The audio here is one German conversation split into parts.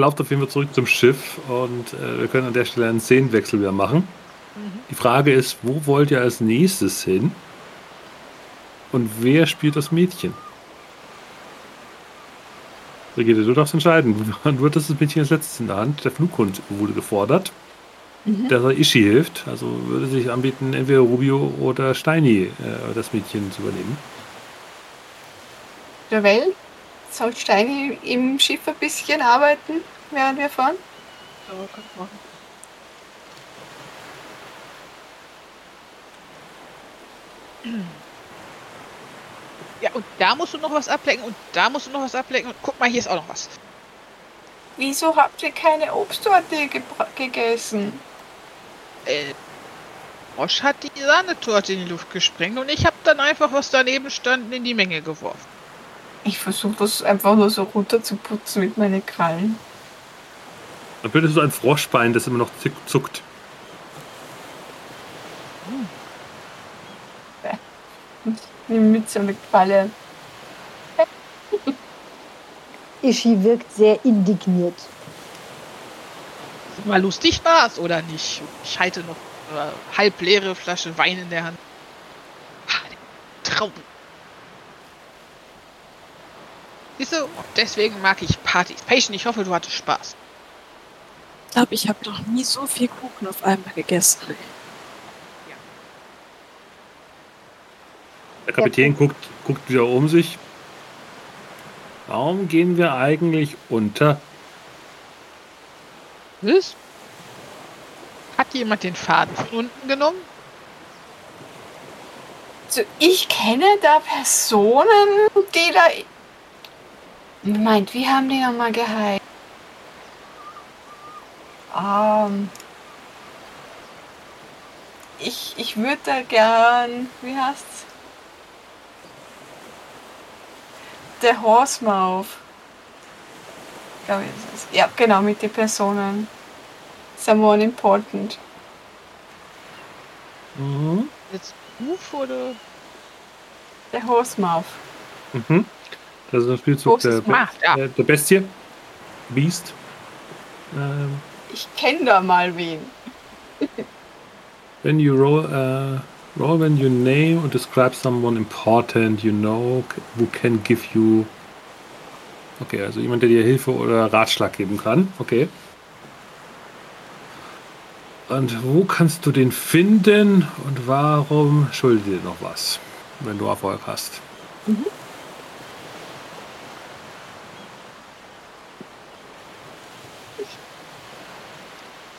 lauft auf jeden Fall zurück zum Schiff und äh, wir können an der Stelle einen Szenenwechsel wieder machen. Mhm. Die Frage ist, wo wollt ihr als nächstes hin? Und wer spielt das Mädchen? Brigitte, du darfst entscheiden. Du hattest das Mädchen als letztes in der Hand. Der Flughund wurde gefordert, mhm. dass er Ishi hilft. Also würde sich anbieten, entweder Rubio oder Steini äh, das Mädchen zu übernehmen. Der Well, soll Steini im Schiff ein bisschen arbeiten, während wir fahren? Ja, kann ich machen. Ja, und da musst du noch was ablecken und da musst du noch was ablecken und guck mal, hier ist auch noch was. Wieso habt ihr keine Obsttorte gegessen? Äh, Osch hat die Sahnetorte in die Luft gesprengt und ich hab dann einfach, was daneben stand, in die Menge geworfen. Ich versuche das einfach nur so runter zu putzen mit meinen Krallen. Dann bildest du ein Froschbein, das immer noch zuckt. mit so einer Qualle. Ishi wirkt sehr indigniert. Mal lustig war's, oder nicht? Ich halte noch eine halb leere Flasche Wein in der Hand. Traum. Siehst du, deswegen mag ich Partys. Patient, ich hoffe, du hattest Spaß. Ich glaube, ich habe noch nie so viel Kuchen auf einmal gegessen. Der Kapitän guckt, guckt wieder um sich. Warum gehen wir eigentlich unter? Was? Hat jemand den Faden von unten genommen? Also ich kenne da Personen, die da. Meint, wie haben die nochmal geheilt? Ähm. Ich, ich würde da gern. Wie heißt's? der Horsemouth. Glaube ich, ist es. Ja, genau, mit den Personen. Someone important. Mhm. Jetzt Ruf oder? Der Horsemouth. Mhm. Das ist ein Spielzug der, Macht, ja. der, der, Bestie. Beast. Ähm. Ich kenne da mal wen. When you roll, uh, Roll when you name or describe someone important you know who can give you. Okay, also jemand, der dir Hilfe oder Ratschlag geben kann. Okay. Und wo kannst du den finden und warum schuldet dir noch was, wenn du Erfolg hast? Mhm.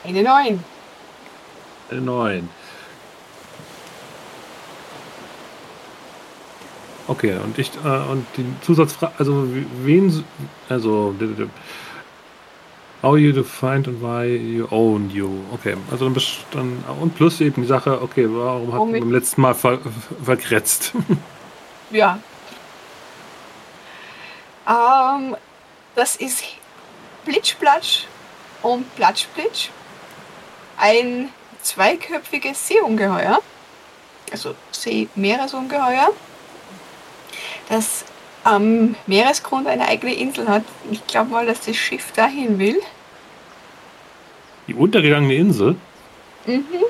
Eine 9. Eine 9. Okay, und ich äh, und die Zusatzfrage, also wen, also how you defined and why you own you. Okay, also dann bist dann und plus eben die Sache, okay, warum hat man beim letzten Mal ver, verkretzt? ja. Ähm, das ist Plitschplatsch und Platschplitsch. Ein zweiköpfiges Seeungeheuer. Also See-Meeresungeheuer das am Meeresgrund eine eigene Insel hat. Ich glaube mal, dass das Schiff dahin will. Die untergegangene Insel? Mhm.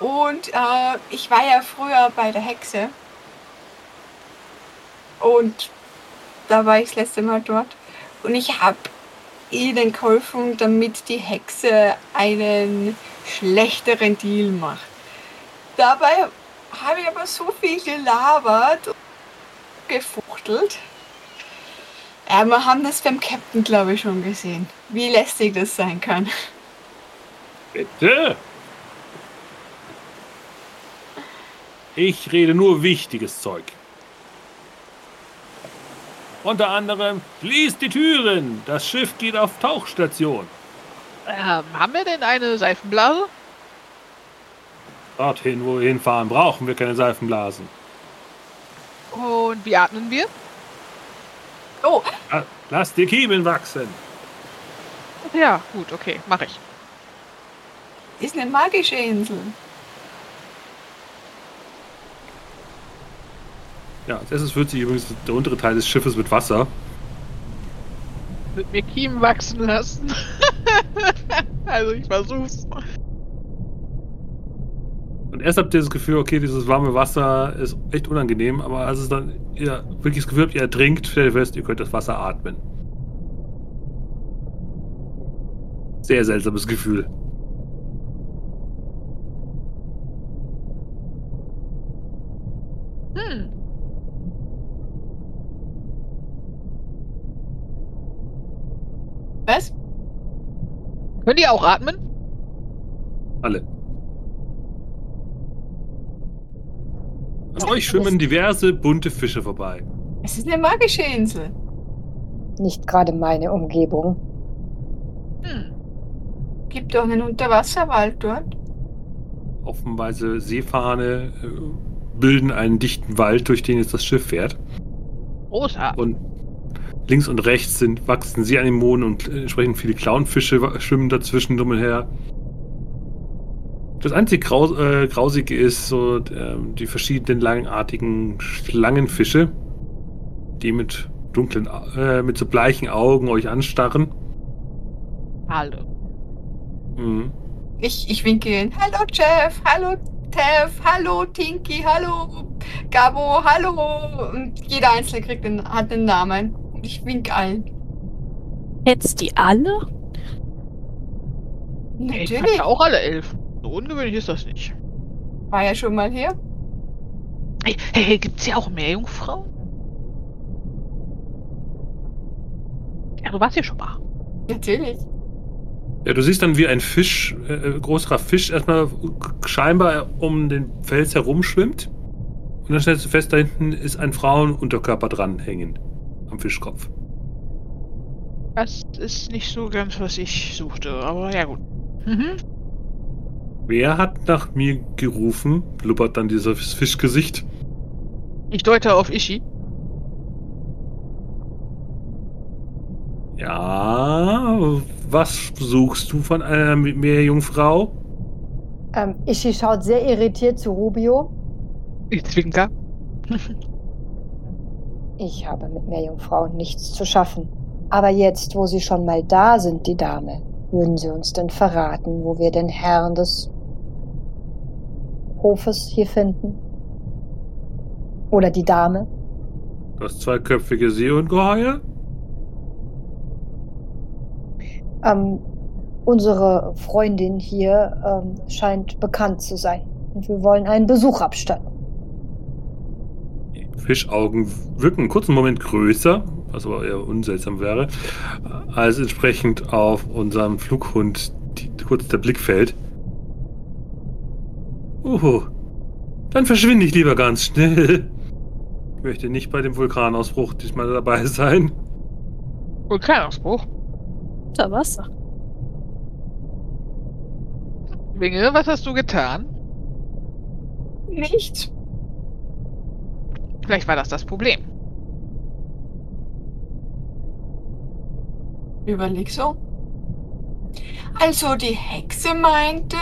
Und äh, ich war ja früher bei der Hexe. Und da war ich das letzte Mal dort. Und ich habe ihnen geholfen, damit die Hexe einen schlechteren Deal macht. Dabei habe ich aber so viel gelabert und gefuchtelt. Ja, wir haben das beim Captain, glaube ich, schon gesehen. Wie lästig das sein kann. Bitte? Ich rede nur wichtiges Zeug. Unter anderem, schließt die Türen. Das Schiff geht auf Tauchstation. Ähm, haben wir denn eine Seifenblase? Dorthin, wo wir hinfahren, brauchen wir keine Seifenblasen. Und wie atmen wir? Oh. Lass die Kiemen wachsen. Ja, gut, okay, mache ich. Ist eine magische Insel. Ja, als erstes füllt sich übrigens der untere Teil des Schiffes mit Wasser. Mit mir Kiemen wachsen lassen. also ich versuch's. Und erst habt ihr das Gefühl, okay, dieses warme Wasser ist echt unangenehm, aber als es dann ihr wirklich das Gefühl habt, ihr ertrinkt, stellt ihr fest, ihr könnt das Wasser atmen. Sehr seltsames Gefühl. Hm. Was? Könnt ihr auch atmen? Alle. An euch schwimmen diverse bunte Fische vorbei. Es ist eine magische Insel. Nicht gerade meine Umgebung. Hm. Gibt doch einen Unterwasserwald dort. Offenweise Seefahne äh, bilden einen dichten Wald, durch den jetzt das Schiff fährt. Großartig. Und links und rechts sind, wachsen Seeanemonen und äh, entsprechend viele Clownfische schwimmen dazwischen drum und her. Das einzig Graus äh, Grausige ist so ähm, die verschiedenen langartigen Schlangenfische, die mit dunklen, äh, mit so bleichen Augen euch anstarren. Hallo. Mhm. Ich, ich winke ihn. Hallo Jeff, hallo Tev, hallo Tinky, hallo Gabo, hallo. Und jeder Einzelne kriegt einen, hat einen Namen. Ich wink allen. Jetzt die alle? Ich Natürlich. kannte auch alle elf. So ungewöhnlich ist das nicht. War ja schon mal hier. Hey, hey, hey gibt's hier auch Meerjungfrauen? Ja, du warst hier schon mal. Natürlich. Ja, du siehst dann, wie ein Fisch, äh, größerer Fisch, erstmal scheinbar um den Fels herumschwimmt. Und dann stellst du fest, da hinten ist ein Frauenunterkörper dranhängen. Am Fischkopf. Das ist nicht so ganz, was ich suchte, aber ja gut. Mhm. Wer hat nach mir gerufen? Blubbert dann dieses Fischgesicht. Ich deute auf Ishi. Ja, was suchst du von einer Meerjungfrau? Ähm, Ishi schaut sehr irritiert zu Rubio. Ich zwinker. Ich habe mit Meerjungfrauen nichts zu schaffen. Aber jetzt, wo sie schon mal da sind, die Dame, würden sie uns denn verraten, wo wir den Herrn des Hofes hier finden? Oder die Dame? Das zweiköpfige Seeungeheuer? Ähm, unsere Freundin hier ähm, scheint bekannt zu sein. Und wir wollen einen Besuch abstatten. Fischaugen wirken einen kurzen Moment größer, was aber eher unseltsam wäre, als entsprechend auf unserem Flughund die, kurz der Blick fällt. Oh, dann verschwinde ich lieber ganz schnell. Ich möchte nicht bei dem Vulkanausbruch diesmal dabei sein. Vulkanausbruch. Unter Wasser. Winge, was hast du getan? Nichts. Vielleicht war das das Problem. Überleg so. Also die Hexe meinte.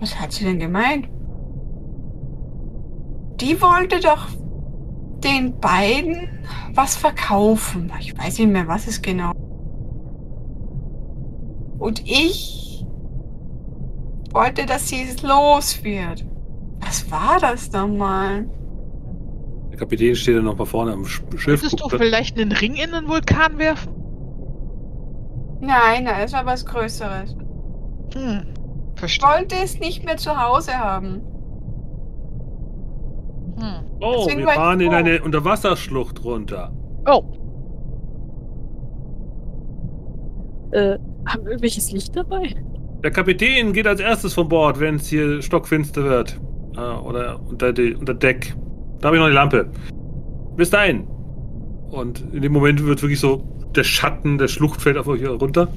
Was hat sie denn gemeint? Die wollte doch den beiden was verkaufen. Ich weiß nicht mehr, was es genau. Und ich wollte, dass sie es los wird. Was war das dann mal? Der Kapitän steht dann noch mal vorne am Sch- Schiff. Würdest du vielleicht einen Ring in den Vulkan werfen? Nein, nein, es war was Größeres. Hm. Ich Verstehe. wollte es nicht mehr zu Hause haben. Hm. oh, Deswegen wir ich fahren in eine Unterwasserschlucht runter. Oh, Äh, haben wir irgendwelches Licht dabei? Der Kapitän geht als erstes von Bord, wenn es hier stockfinster wird. Äh, oder unter, die, unter Deck. Da habe ich noch die Lampe. Bis dahin. Und in dem Moment wird wirklich so der Schatten der Schlucht fällt auf euch runter.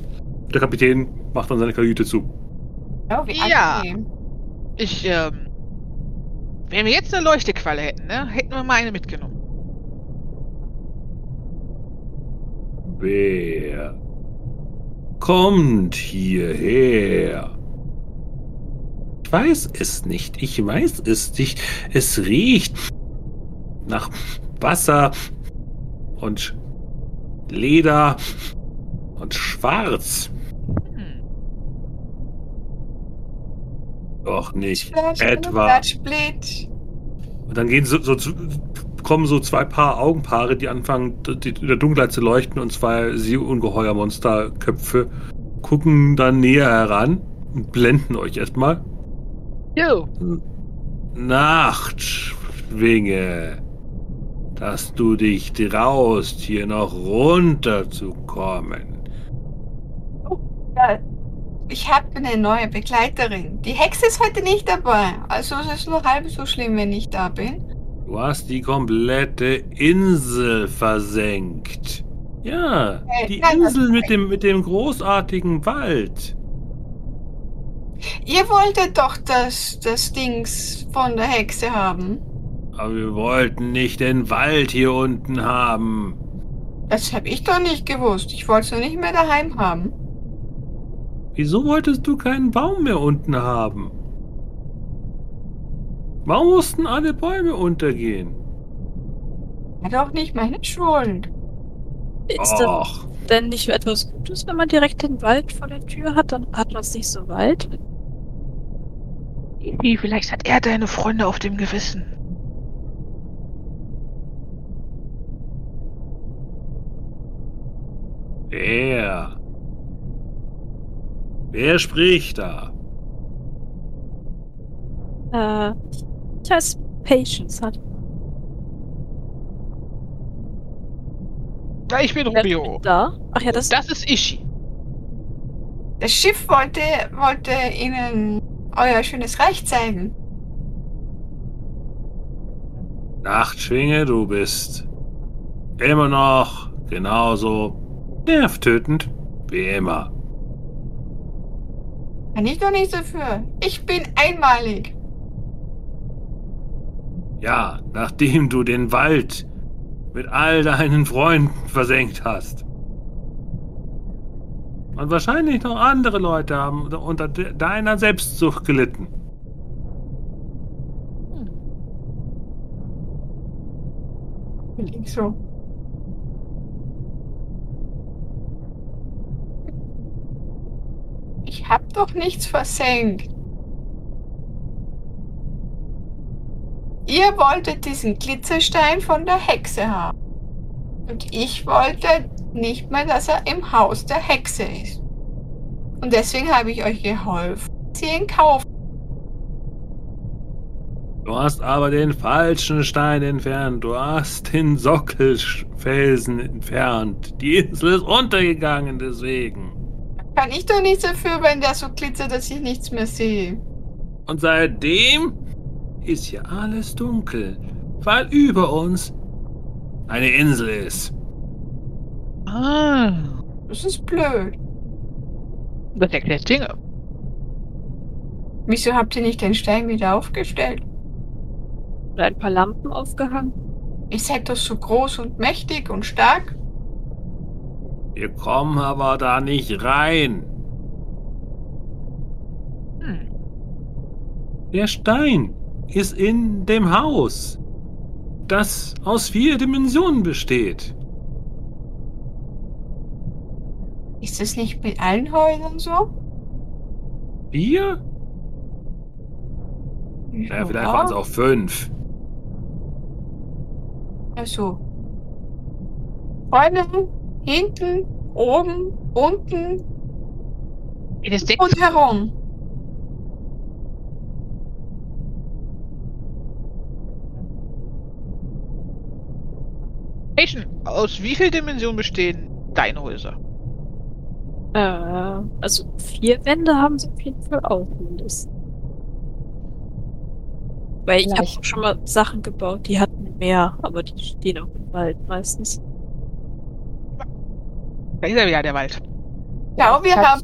Der Kapitän macht dann seine Kajüte zu. Ja, wie Ja. angenehm. ich, ähm. Wenn wir jetzt eine Leuchtequalle hätten, ne, hätten wir mal eine mitgenommen. Wer kommt hierher? Ich weiß es nicht. Ich weiß es nicht. Es riecht nach Wasser und Leder und schwarz. Hm. Doch nicht. Splash, Etwa. Splash. Und dann gehen so, so kommen so zwei Paar Augenpaare, die anfangen die, in der Dunkelheit zu leuchten und zwei sie ungeheuer Monsterköpfe gucken dann näher heran und blenden euch erstmal. Jo. Nachtschwinge, dass du dich traust, hier noch runterzukommen. Ja, ich habe eine neue Begleiterin. Die Hexe ist heute nicht dabei. Also es ist nur halb so schlimm, wenn ich da bin. Du hast die komplette Insel versenkt. Ja, Äh, die Insel mit dem, mit dem großartigen Wald. Ihr wolltet doch das, das Dings von der Hexe haben. Aber wir wollten nicht den Wald hier unten haben. Das habe ich doch nicht gewusst. Ich wollte es nur nicht mehr daheim haben. Wieso wolltest du keinen Baum mehr unten haben? Warum mussten alle Bäume untergehen? War doch nicht meine Schuld. Ist das Och, denn nicht etwas Gutes, wenn man direkt den Wald vor der Tür hat? Dann hat man es nicht so weit. Wie, vielleicht hat er deine Freunde auf dem Gewissen. wer? Wer spricht da? Äh, ich heiße Patience. Hat Ja, ich bin wer Rubio. da? Ach ja, das, Das ist Ishi. Das Schiff wollte, wollte Ihnen euer schönes Reich zeigen. Nachtschwinge, du bist immer noch genauso nervtötend wie immer. Kann ich doch nicht dafür. Ich bin einmalig. Ja, nachdem du den Wald mit all deinen Freunden versenkt hast. Und wahrscheinlich noch andere Leute haben unter de- deiner Selbstsucht gelitten. Klingt so. Ich hab doch nichts versenkt. Ihr wolltet diesen Glitzerstein von der Hexe haben. Und ich wollte nicht mehr, dass er im Haus der Hexe ist. Und deswegen habe ich euch geholfen, sie ihn kaufen. Du hast aber den falschen Stein entfernt. Du hast den Sockelfelsen entfernt. Die Insel ist untergegangen deswegen. Kann ich doch nichts dafür, wenn der so glitzert, dass ich nichts mehr sehe. Und seitdem ist hier alles dunkel, weil über uns eine Insel ist. Ah. Das ist blöd. Das erklärt Dinge. Wieso habt ihr nicht den Stein wieder aufgestellt? oder ein paar Lampen aufgehangen. Ihr seid doch so groß und mächtig und stark. Wir kommen aber da nicht rein. Hm. Der Stein ist in dem Haus, das aus vier Dimensionen besteht. Ist das nicht mit allen Häusern so? Vier? Ja, vielleicht waren es auch fünf. Also. Vorne, hinten, oben, unten und herum. Aus wie vielen Dimensionen bestehen deine Häuser? Äh, also vier Wände haben sie auf jeden Fall auch mindestens. Weil ich habe schon mal Sachen gebaut, die hatten mehr, aber die stehen auch im Wald meistens. Da ist ja wieder der Wald. Ja, wir Vielleicht- haben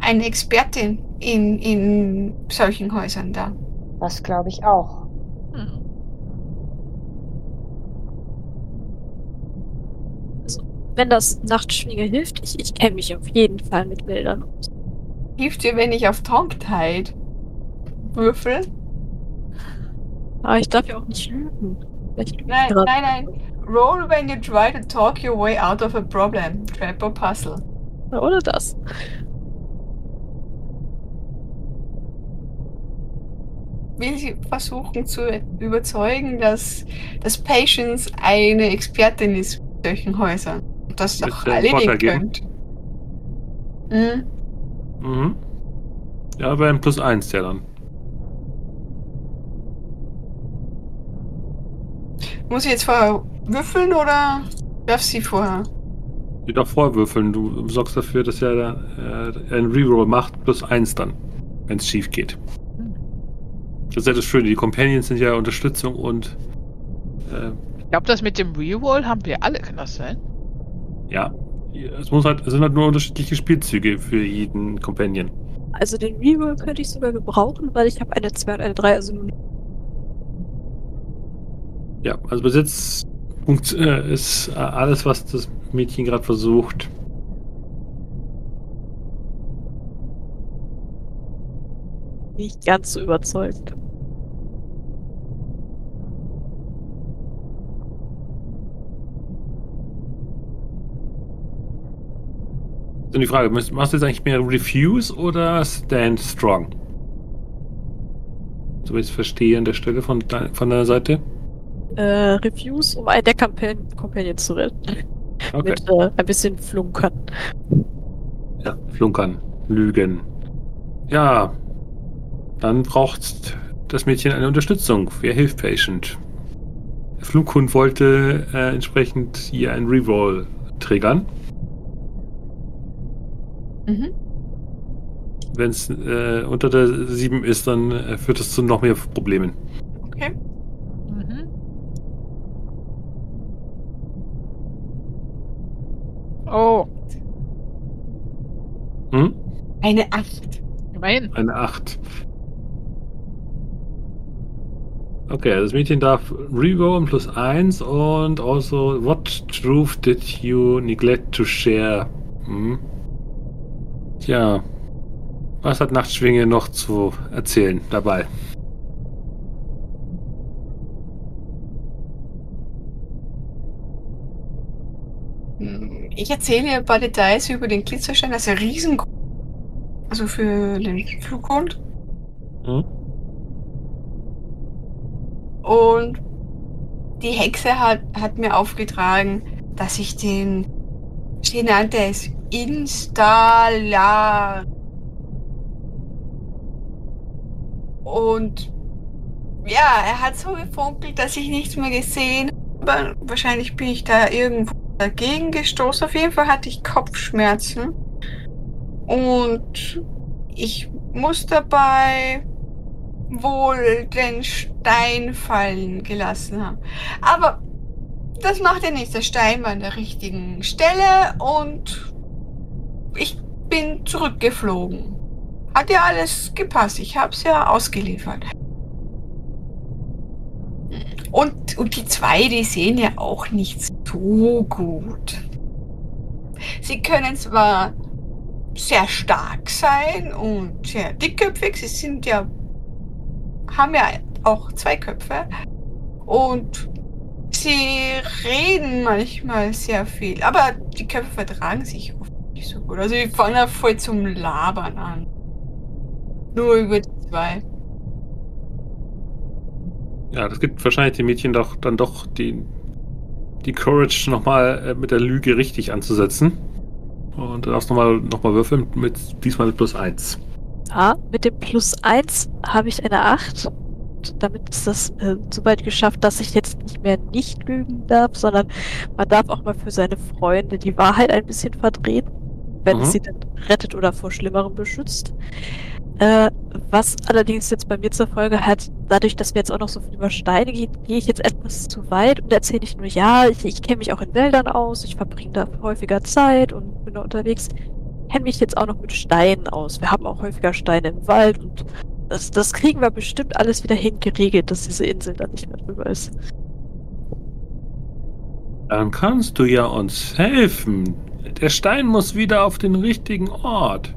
eine Expertin in, in solchen Häusern da. Das glaube ich auch. Hm. Wenn das Nachtschwinge hilft, ich, ich kenne mich auf jeden Fall mit Wäldern aus. Hilft dir, wenn ich auf Tongue-Tied würfel? Aber ich darf ja auch nicht lügen. Nein, nein, nein. Roll when you try to talk your way out of a problem. Trap or puzzle. Oder das. Will sie versuchen zu überzeugen, dass, dass Patience eine Expertin ist in solchen Häusern. Das doch erledigen könnt. Hm? Mhm. Ja, aber ein plus eins der dann. Muss ich jetzt vorher würfeln oder darf sie vorher? Die darf vorwürfeln. Du sorgst dafür, dass er äh, einen Reroll macht, plus eins dann, wenn es schief geht. Das ist ja das Schöne. Die Companions sind ja Unterstützung und äh, Ich glaube, das mit dem Reroll haben wir alle, kann das sein? Ja, es muss halt, es sind halt nur unterschiedliche Spielzüge für jeden Companion. Also den Reroll könnte ich sogar gebrauchen, weil ich habe eine 2 und eine 3, also nur Ja, also bis jetzt äh, ist äh, alles, was das Mädchen gerade versucht. nicht ganz so überzeugt. Dann die Frage, machst du jetzt eigentlich mehr Refuse oder Stand Strong? So wie ich es verstehe an der Stelle von, dein- von deiner Seite. Äh, Reviews, um einen der Companion, Companion zu retten. Okay. Mit äh, ein bisschen Flunkern. Ja, flunkern, lügen. Ja, dann braucht das Mädchen eine Unterstützung. Wer hilft Patient? Der Flughund wollte äh, entsprechend hier einen Reroll triggern. Mhm. Wenn es äh, unter der 7 ist, dann äh, führt es zu noch mehr Problemen. Okay. Mhm. Oh, Hm? Eine 8. immerhin. Eine 8. Okay, das Mädchen darf rerollen plus 1 und also, what truth did you neglect to share? Hm? Tja, was hat Nachtschwinge noch zu erzählen dabei? Ich erzähle ein paar Details über den Glitzerstein, das ist ja riesengroß. Also für den Flughund. Hm? Und die Hexe hat, hat mir aufgetragen, dass ich den, sie Installar. Und ja, er hat so gefunkelt, dass ich nichts mehr gesehen habe. Wahrscheinlich bin ich da irgendwo dagegen gestoßen. Auf jeden Fall hatte ich Kopfschmerzen. Und ich muss dabei wohl den Stein fallen gelassen haben. Aber das macht ja nichts. Der Stein war an der richtigen Stelle und ich bin zurückgeflogen. Hat ja alles gepasst. Ich habe es ja ausgeliefert. Und, und die zwei, die sehen ja auch nicht so gut. Sie können zwar sehr stark sein und sehr dickköpfig. Sie sind ja, haben ja auch zwei Köpfe. Und sie reden manchmal sehr viel. Aber die Köpfe vertragen sich nicht so gut. Also die fangen ja voll zum Labern an. Nur über die zwei. Ja, das gibt wahrscheinlich dem Mädchen doch dann doch die, die Courage, nochmal äh, mit der Lüge richtig anzusetzen. Und du darfst nochmal noch mal würfeln, mit, diesmal mit plus 1. Ja, mit dem Plus 1 habe ich eine 8. Und damit ist das äh, so weit geschafft, dass ich jetzt nicht mehr nicht lügen darf, sondern man darf auch mal für seine Freunde die Wahrheit ein bisschen verdrehen, wenn Mhm. es sie dann rettet oder vor Schlimmerem beschützt. Äh, was allerdings jetzt bei mir zur Folge hat, dadurch, dass wir jetzt auch noch so viel über Steine gehen, gehe ich jetzt etwas zu weit und erzähle nicht nur, ja, ich, ich kenne mich auch in Wäldern aus, ich verbringe da häufiger Zeit und bin da unterwegs, kenne mich jetzt auch noch mit Steinen aus. Wir haben auch häufiger Steine im Wald und das, das kriegen wir bestimmt alles wieder hingeregelt, dass diese Insel da nicht mehr drüber ist. Dann kannst du ja uns helfen. Der Stein muss wieder auf den richtigen Ort.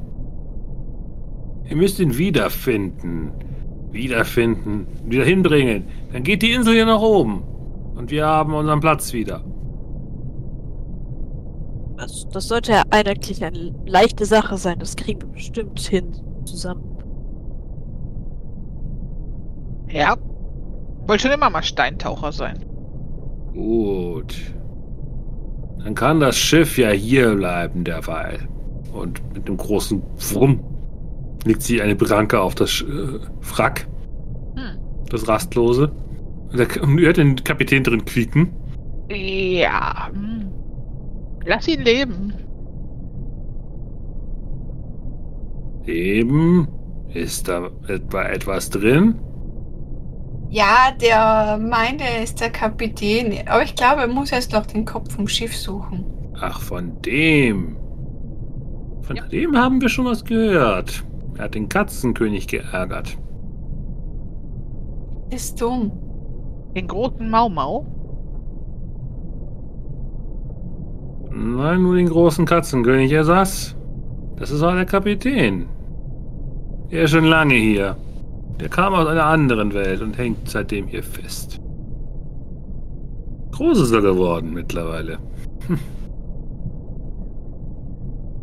Ihr müsst ihn wiederfinden. Wiederfinden. Wieder hinbringen. Dann geht die Insel hier nach oben. Und wir haben unseren Platz wieder. Das, das sollte ja eigentlich eine leichte Sache sein. Das kriegen wir bestimmt hin zusammen. Ja. Wollte schon immer mal Steintaucher sein. Gut. Dann kann das Schiff ja hier bleiben derweil. Und mit einem großen Wumm legt sie eine Branke auf das äh, Wrack. Hm. Das Rastlose. Und der- und hört den Kapitän drin quieken. Ja. Lass ihn leben. Eben. Ist da etwa etwas drin? Ja, der meinte, er ist der Kapitän. Aber ich glaube, er muss erst noch den Kopf vom Schiff suchen. Ach, von dem. Von Ja. dem haben wir schon was gehört. Er hat den Katzenkönig geärgert. Ist dumm. Den großen Mau Mau. Nein, nur den großen Katzenkönig, er saß. Das ist auch der Kapitän. Er ist schon lange hier. Der kam aus einer anderen Welt und hängt seitdem hier fest. Groß ist er geworden mittlerweile. Hm.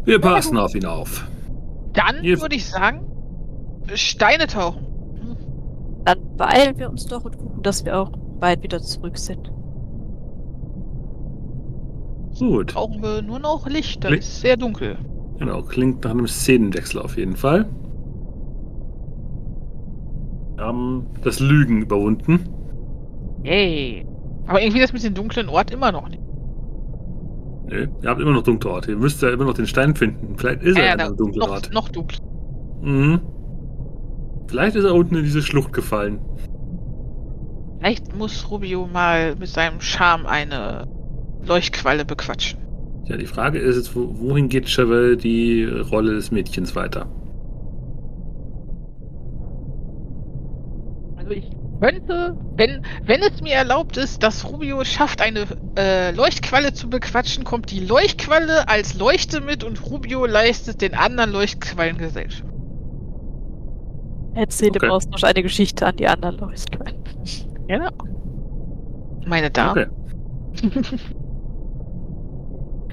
Wir passen auf ihn auf. Dann Hier- würde ich sagen, Steine tauchen. Dann beeilen wir uns doch und gucken, dass wir auch bald wieder zurück sind. Gut. Brauchen wir nur noch Licht. Das Licht. ist sehr dunkel. Genau, klingt nach einem Szenenwechsel auf jeden Fall. Wir haben das Lügen überwunden. Yay. Aber irgendwie das mit dem dunklen Ort immer noch nicht. Nö, ihr habt immer noch dunkle Orte. Ihr müsst ja immer noch den Stein finden. Vielleicht ist er Ja, in dunklen noch, Ort. noch dunkler. Mhm. Vielleicht ist er unten in diese Schlucht gefallen. Vielleicht muss Rubio mal mit seinem Charme eine Leuchtqualle bequatschen. Ja, die Frage ist jetzt, wo, wohin geht Chevelle die Rolle des Mädchens weiter? Also ich könnte, wenn, wenn es mir erlaubt ist, dass Rubio es schafft, eine äh, Leuchtqualle zu bequatschen, kommt die Leuchtqualle als Leuchte mit und Rubio leistet den anderen Leuchtquallen Gesellschaft. Erzähle Okay. im Austausch eine Geschichte an die anderen Leuchtquellen. Genau. Meine Damen. Okay.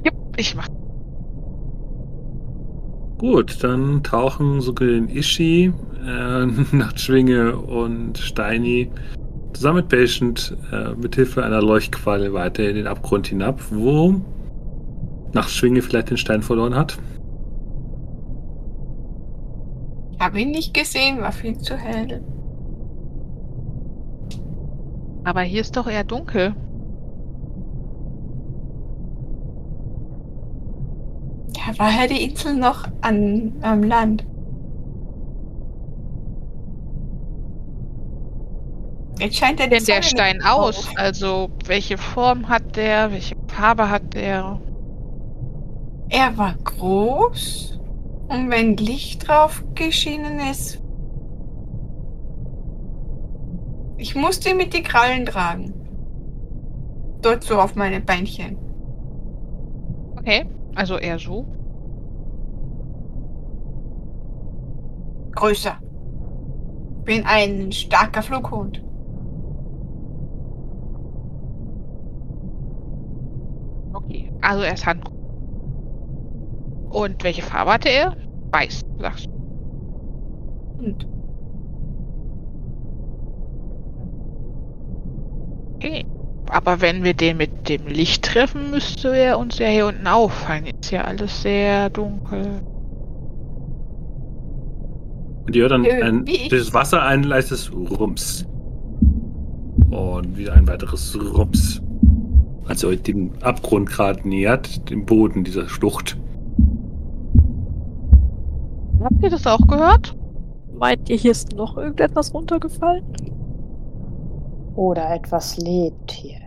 Jupp, ich mach. Gut, dann tauchen sogar den Ishi, äh, Nachtschwinge und Steini zusammen mit Patient äh, mit Hilfe einer Leuchtqualle weiter in den Abgrund hinab, wo Nachtschwinge vielleicht den Stein verloren hat. Habe ihn nicht gesehen, war viel zu hell. Aber hier ist doch eher dunkel. War ja die Insel noch an, am Land. Jetzt scheint er Denn der Stein aus? auf. Also, welche Form hat der? Welche Farbe hat der? Er war groß und wenn Licht drauf geschienen ist. Ich musste ihn mit die Krallen tragen. Dort so auf meine Beinchen. Okay, also eher so. Größer. Bin ein starker Flughund. Okay, also er ist handgroß. Und welche Farbe hatte er? Weiß, sagst du. Und Okay. Aber wenn wir den mit dem Licht treffen, müsste er uns ja hier unten auffallen. Ist ja alles sehr dunkel. Und ihr hört dann ein, das Wasser ein leises Rums. Und wieder ein weiteres Rums. Als ihr euch dem Abgrund gerade nähert, dem Boden dieser Schlucht. Habt ihr das auch gehört? Meint ihr, hier ist noch irgendetwas runtergefallen? Oder etwas lebt hier.